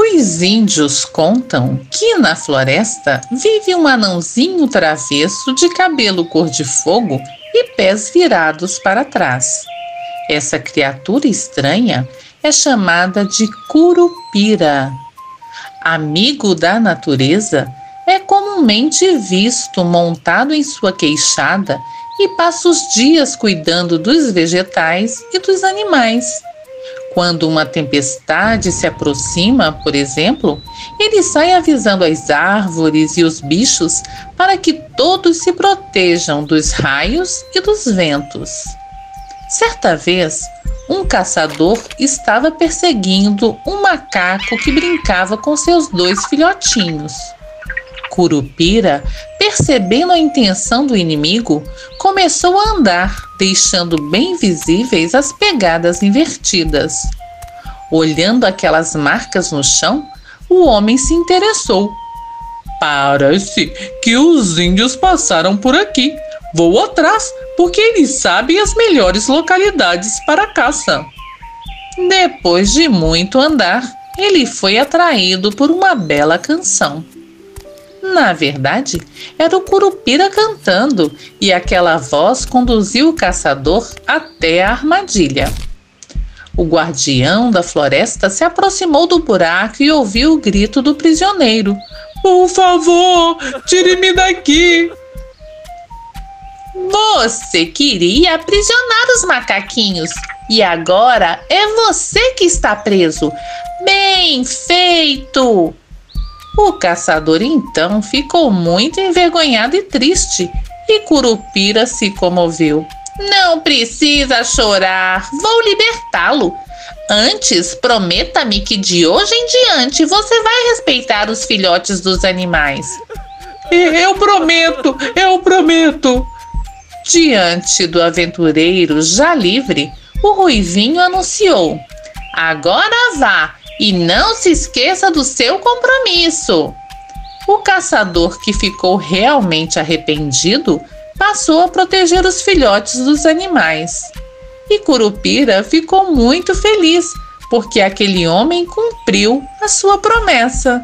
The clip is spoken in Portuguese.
Os índios contam que na floresta vive um anãozinho travesso de cabelo cor de fogo e pés virados para trás. Essa criatura estranha é chamada de curupira. Amigo da natureza, é comumente visto montado em sua queixada e passa os dias cuidando dos vegetais e dos animais. Quando uma tempestade se aproxima, por exemplo, ele sai avisando as árvores e os bichos para que todos se protejam dos raios e dos ventos. Certa vez, um caçador estava perseguindo um macaco que brincava com seus dois filhotinhos. Curupira, percebendo a intenção do inimigo, começou a andar, deixando bem visíveis as pegadas invertidas. Olhando aquelas marcas no chão, o homem se interessou. Parece que os índios passaram por aqui. Vou atrás, porque eles sabem as melhores localidades para a caça. Depois de muito andar, ele foi atraído por uma bela canção. Na verdade, era o Curupira cantando e aquela voz conduziu o caçador até a armadilha. O guardião da floresta se aproximou do buraco e ouviu o grito do prisioneiro: Por favor, tire-me daqui! Você queria aprisionar os macaquinhos e agora é você que está preso. Bem feito! O caçador então ficou muito envergonhado e triste, e Curupira se comoveu. Não precisa chorar, vou libertá-lo. Antes, prometa-me que de hoje em diante você vai respeitar os filhotes dos animais. Eu prometo, eu prometo. Diante do aventureiro já livre, o Ruivinho anunciou: Agora vá e não se esqueça do seu compromisso. O caçador, que ficou realmente arrependido, passou a proteger os filhotes dos animais. E Curupira ficou muito feliz, porque aquele homem cumpriu a sua promessa.